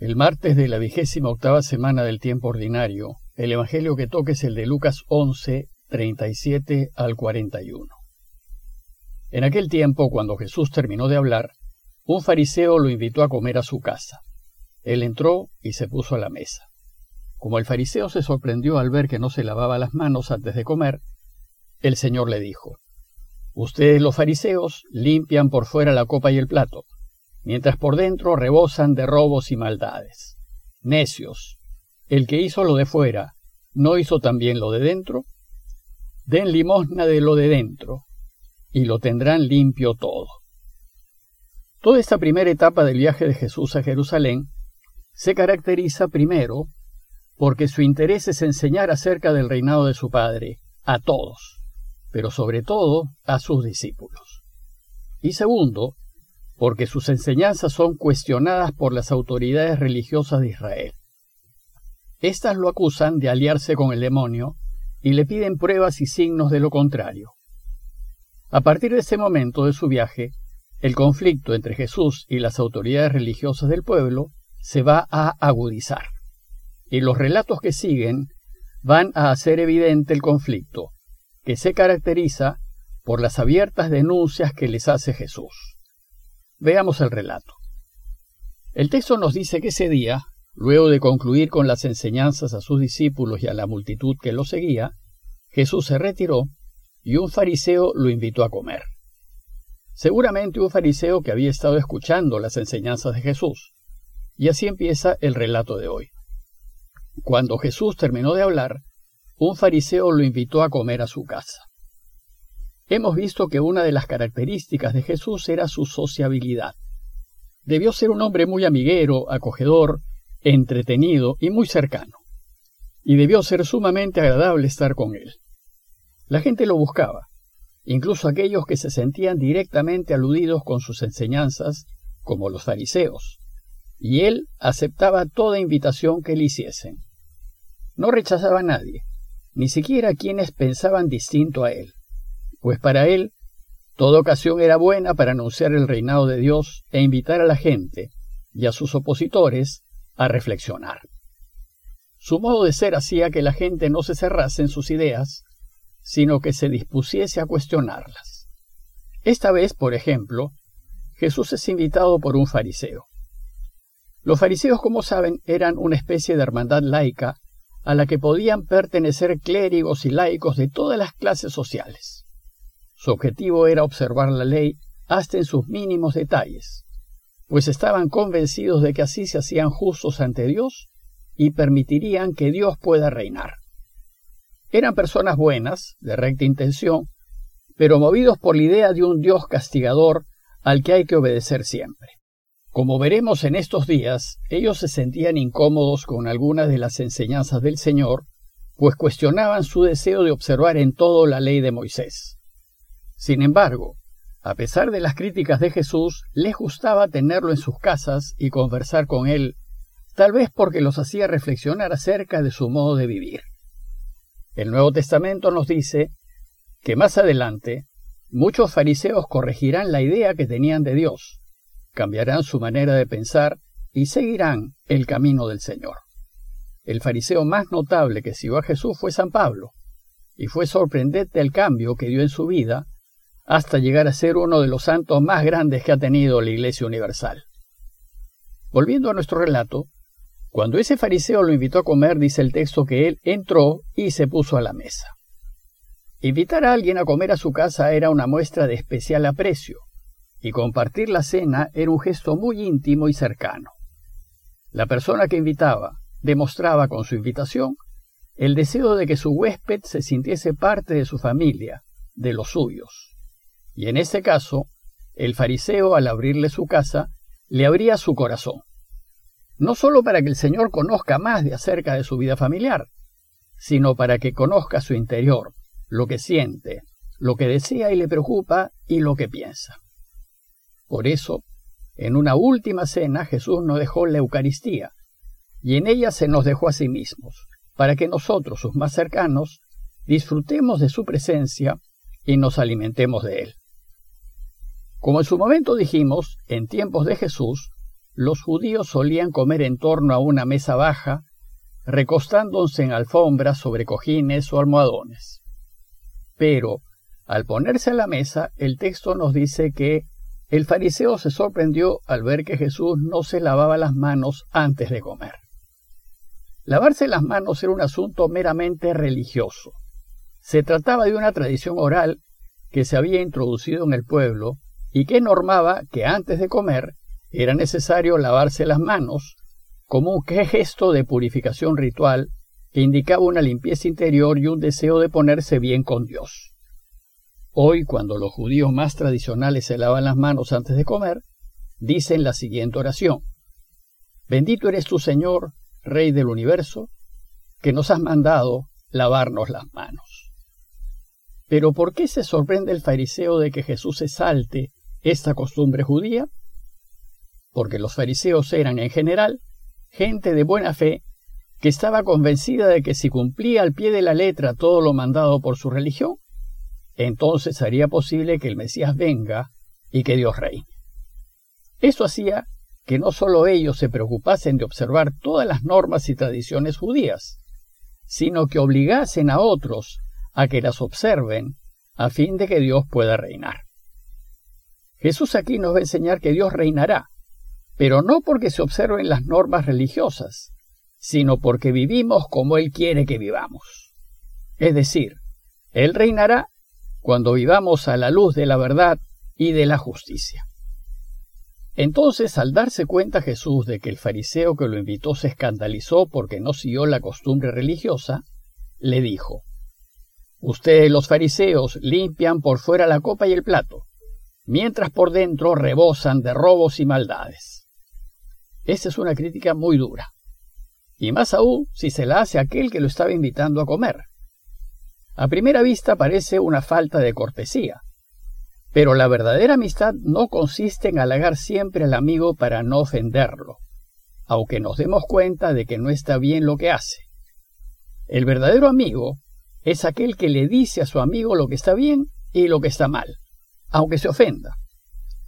El martes de la vigésima octava semana del tiempo ordinario, el Evangelio que toque es el de Lucas 11, 37 al 41. En aquel tiempo, cuando Jesús terminó de hablar, un fariseo lo invitó a comer a su casa. Él entró y se puso a la mesa. Como el fariseo se sorprendió al ver que no se lavaba las manos antes de comer, el Señor le dijo, Ustedes los fariseos limpian por fuera la copa y el plato, mientras por dentro rebosan de robos y maldades. Necios, el que hizo lo de fuera, ¿no hizo también lo de dentro? Den limosna de lo de dentro, y lo tendrán limpio todo. Toda esta primera etapa del viaje de Jesús a Jerusalén se caracteriza primero porque su interés es enseñar acerca del reinado de su Padre a todos, pero sobre todo a sus discípulos. Y segundo, porque sus enseñanzas son cuestionadas por las autoridades religiosas de Israel. Estas lo acusan de aliarse con el demonio y le piden pruebas y signos de lo contrario. A partir de ese momento de su viaje, el conflicto entre Jesús y las autoridades religiosas del pueblo se va a agudizar. Y los relatos que siguen van a hacer evidente el conflicto, que se caracteriza por las abiertas denuncias que les hace Jesús. Veamos el relato. El texto nos dice que ese día, luego de concluir con las enseñanzas a sus discípulos y a la multitud que lo seguía, Jesús se retiró y un fariseo lo invitó a comer. Seguramente un fariseo que había estado escuchando las enseñanzas de Jesús. Y así empieza el relato de hoy. Cuando Jesús terminó de hablar, un fariseo lo invitó a comer a su casa. Hemos visto que una de las características de Jesús era su sociabilidad. Debió ser un hombre muy amiguero, acogedor, entretenido y muy cercano. Y debió ser sumamente agradable estar con él. La gente lo buscaba, incluso aquellos que se sentían directamente aludidos con sus enseñanzas, como los fariseos, y él aceptaba toda invitación que le hiciesen. No rechazaba a nadie, ni siquiera a quienes pensaban distinto a él pues para él toda ocasión era buena para anunciar el reinado de Dios e invitar a la gente y a sus opositores a reflexionar. Su modo de ser hacía que la gente no se cerrase en sus ideas, sino que se dispusiese a cuestionarlas. Esta vez, por ejemplo, Jesús es invitado por un fariseo. Los fariseos, como saben, eran una especie de hermandad laica a la que podían pertenecer clérigos y laicos de todas las clases sociales. Su objetivo era observar la ley hasta en sus mínimos detalles, pues estaban convencidos de que así se hacían justos ante Dios y permitirían que Dios pueda reinar. Eran personas buenas, de recta intención, pero movidos por la idea de un Dios castigador al que hay que obedecer siempre. Como veremos en estos días, ellos se sentían incómodos con algunas de las enseñanzas del Señor, pues cuestionaban su deseo de observar en todo la ley de Moisés. Sin embargo, a pesar de las críticas de Jesús, les gustaba tenerlo en sus casas y conversar con él, tal vez porque los hacía reflexionar acerca de su modo de vivir. El Nuevo Testamento nos dice que más adelante muchos fariseos corregirán la idea que tenían de Dios, cambiarán su manera de pensar y seguirán el camino del Señor. El fariseo más notable que siguió a Jesús fue San Pablo, y fue sorprendente el cambio que dio en su vida hasta llegar a ser uno de los santos más grandes que ha tenido la Iglesia Universal. Volviendo a nuestro relato, cuando ese fariseo lo invitó a comer, dice el texto que él entró y se puso a la mesa. Invitar a alguien a comer a su casa era una muestra de especial aprecio, y compartir la cena era un gesto muy íntimo y cercano. La persona que invitaba demostraba con su invitación el deseo de que su huésped se sintiese parte de su familia, de los suyos. Y en ese caso, el fariseo al abrirle su casa, le abría su corazón. No sólo para que el Señor conozca más de acerca de su vida familiar, sino para que conozca su interior, lo que siente, lo que desea y le preocupa y lo que piensa. Por eso, en una última cena Jesús nos dejó la Eucaristía, y en ella se nos dejó a sí mismos, para que nosotros, sus más cercanos, disfrutemos de su presencia y nos alimentemos de él. Como en su momento dijimos, en tiempos de Jesús, los judíos solían comer en torno a una mesa baja, recostándose en alfombras sobre cojines o almohadones. Pero, al ponerse a la mesa, el texto nos dice que el fariseo se sorprendió al ver que Jesús no se lavaba las manos antes de comer. Lavarse las manos era un asunto meramente religioso. Se trataba de una tradición oral que se había introducido en el pueblo y que normaba que antes de comer era necesario lavarse las manos como un gesto de purificación ritual que indicaba una limpieza interior y un deseo de ponerse bien con Dios. Hoy, cuando los judíos más tradicionales se lavan las manos antes de comer, dicen la siguiente oración. Bendito eres tu Señor, Rey del universo, que nos has mandado lavarnos las manos. Pero ¿por qué se sorprende el fariseo de que Jesús se salte esta costumbre judía? Porque los fariseos eran en general gente de buena fe que estaba convencida de que si cumplía al pie de la letra todo lo mandado por su religión, entonces haría posible que el Mesías venga y que Dios reine. Eso hacía que no solo ellos se preocupasen de observar todas las normas y tradiciones judías, sino que obligasen a otros a que las observen a fin de que Dios pueda reinar. Jesús aquí nos va a enseñar que Dios reinará, pero no porque se observen las normas religiosas, sino porque vivimos como Él quiere que vivamos. Es decir, Él reinará cuando vivamos a la luz de la verdad y de la justicia. Entonces, al darse cuenta Jesús de que el fariseo que lo invitó se escandalizó porque no siguió la costumbre religiosa, le dijo, Ustedes los fariseos limpian por fuera la copa y el plato, mientras por dentro rebosan de robos y maldades. Esta es una crítica muy dura, y más aún si se la hace aquel que lo estaba invitando a comer. A primera vista parece una falta de cortesía, pero la verdadera amistad no consiste en halagar siempre al amigo para no ofenderlo, aunque nos demos cuenta de que no está bien lo que hace. El verdadero amigo es aquel que le dice a su amigo lo que está bien y lo que está mal, aunque se ofenda,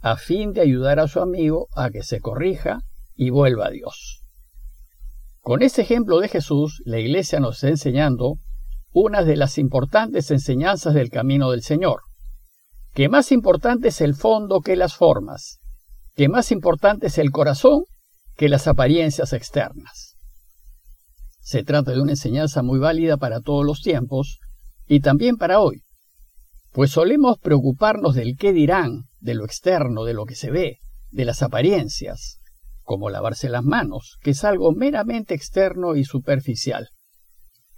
a fin de ayudar a su amigo a que se corrija y vuelva a Dios. Con este ejemplo de Jesús, la Iglesia nos está enseñando una de las importantes enseñanzas del camino del Señor, que más importante es el fondo que las formas, que más importante es el corazón que las apariencias externas. Se trata de una enseñanza muy válida para todos los tiempos y también para hoy, pues solemos preocuparnos del qué dirán, de lo externo, de lo que se ve, de las apariencias, como lavarse las manos, que es algo meramente externo y superficial.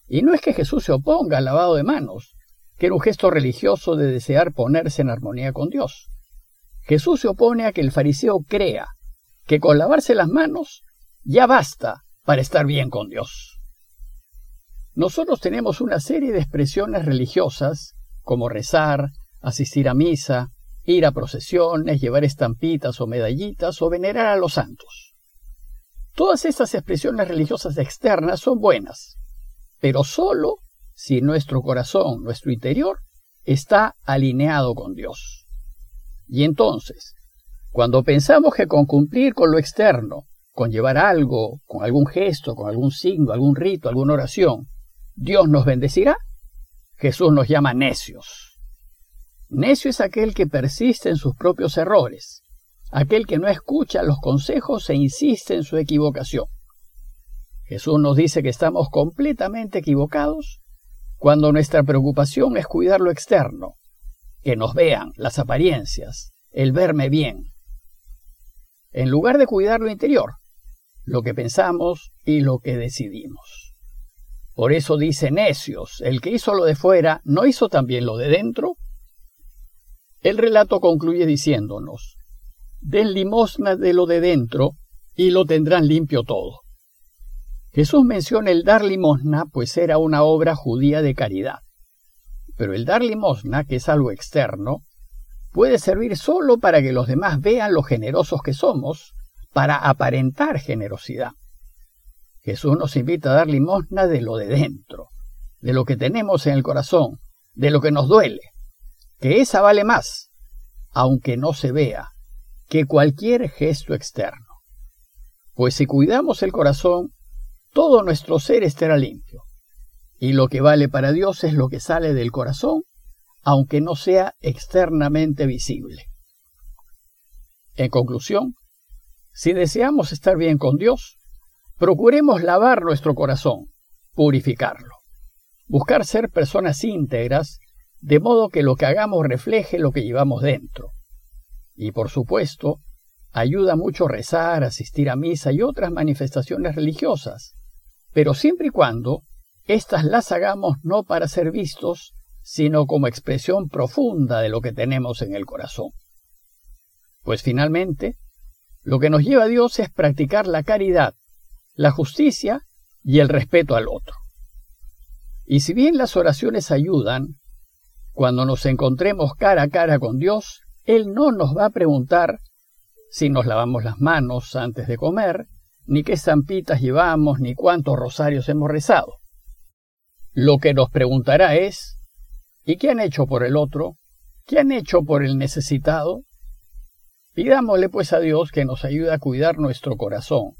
Y no es que Jesús se oponga al lavado de manos, que era un gesto religioso de desear ponerse en armonía con Dios. Jesús se opone a que el fariseo crea que con lavarse las manos ya basta para estar bien con Dios. Nosotros tenemos una serie de expresiones religiosas, como rezar, asistir a misa, ir a procesiones, llevar estampitas o medallitas o venerar a los santos. Todas estas expresiones religiosas externas son buenas, pero solo si nuestro corazón, nuestro interior, está alineado con Dios. Y entonces, cuando pensamos que con cumplir con lo externo, con llevar algo, con algún gesto, con algún signo, algún rito, alguna oración, Dios nos bendecirá, Jesús nos llama necios. Necio es aquel que persiste en sus propios errores, aquel que no escucha los consejos e insiste en su equivocación. Jesús nos dice que estamos completamente equivocados cuando nuestra preocupación es cuidar lo externo, que nos vean las apariencias, el verme bien, en lugar de cuidar lo interior, lo que pensamos y lo que decidimos. Por eso dice necios, el que hizo lo de fuera, ¿no hizo también lo de dentro? El relato concluye diciéndonos, den limosna de lo de dentro y lo tendrán limpio todo. Jesús menciona el dar limosna, pues era una obra judía de caridad. Pero el dar limosna, que es algo externo, puede servir solo para que los demás vean lo generosos que somos, para aparentar generosidad. Jesús nos invita a dar limosna de lo de dentro, de lo que tenemos en el corazón, de lo que nos duele, que esa vale más, aunque no se vea, que cualquier gesto externo. Pues si cuidamos el corazón, todo nuestro ser estará limpio. Y lo que vale para Dios es lo que sale del corazón, aunque no sea externamente visible. En conclusión, si deseamos estar bien con Dios, procuremos lavar nuestro corazón, purificarlo, buscar ser personas íntegras, de modo que lo que hagamos refleje lo que llevamos dentro. Y por supuesto, ayuda mucho rezar, asistir a misa y otras manifestaciones religiosas, pero siempre y cuando éstas las hagamos no para ser vistos, sino como expresión profunda de lo que tenemos en el corazón. Pues finalmente, lo que nos lleva a Dios es practicar la caridad, la justicia y el respeto al otro. Y si bien las oraciones ayudan, cuando nos encontremos cara a cara con Dios, Él no nos va a preguntar si nos lavamos las manos antes de comer, ni qué zampitas llevamos, ni cuántos rosarios hemos rezado. Lo que nos preguntará es, ¿y qué han hecho por el otro? ¿Qué han hecho por el necesitado? Pidámosle pues a Dios que nos ayude a cuidar nuestro corazón,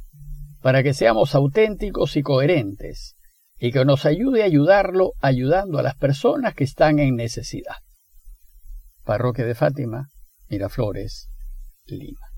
para que seamos auténticos y coherentes, y que nos ayude a ayudarlo ayudando a las personas que están en necesidad. Parroquia de Fátima, Miraflores, Lima.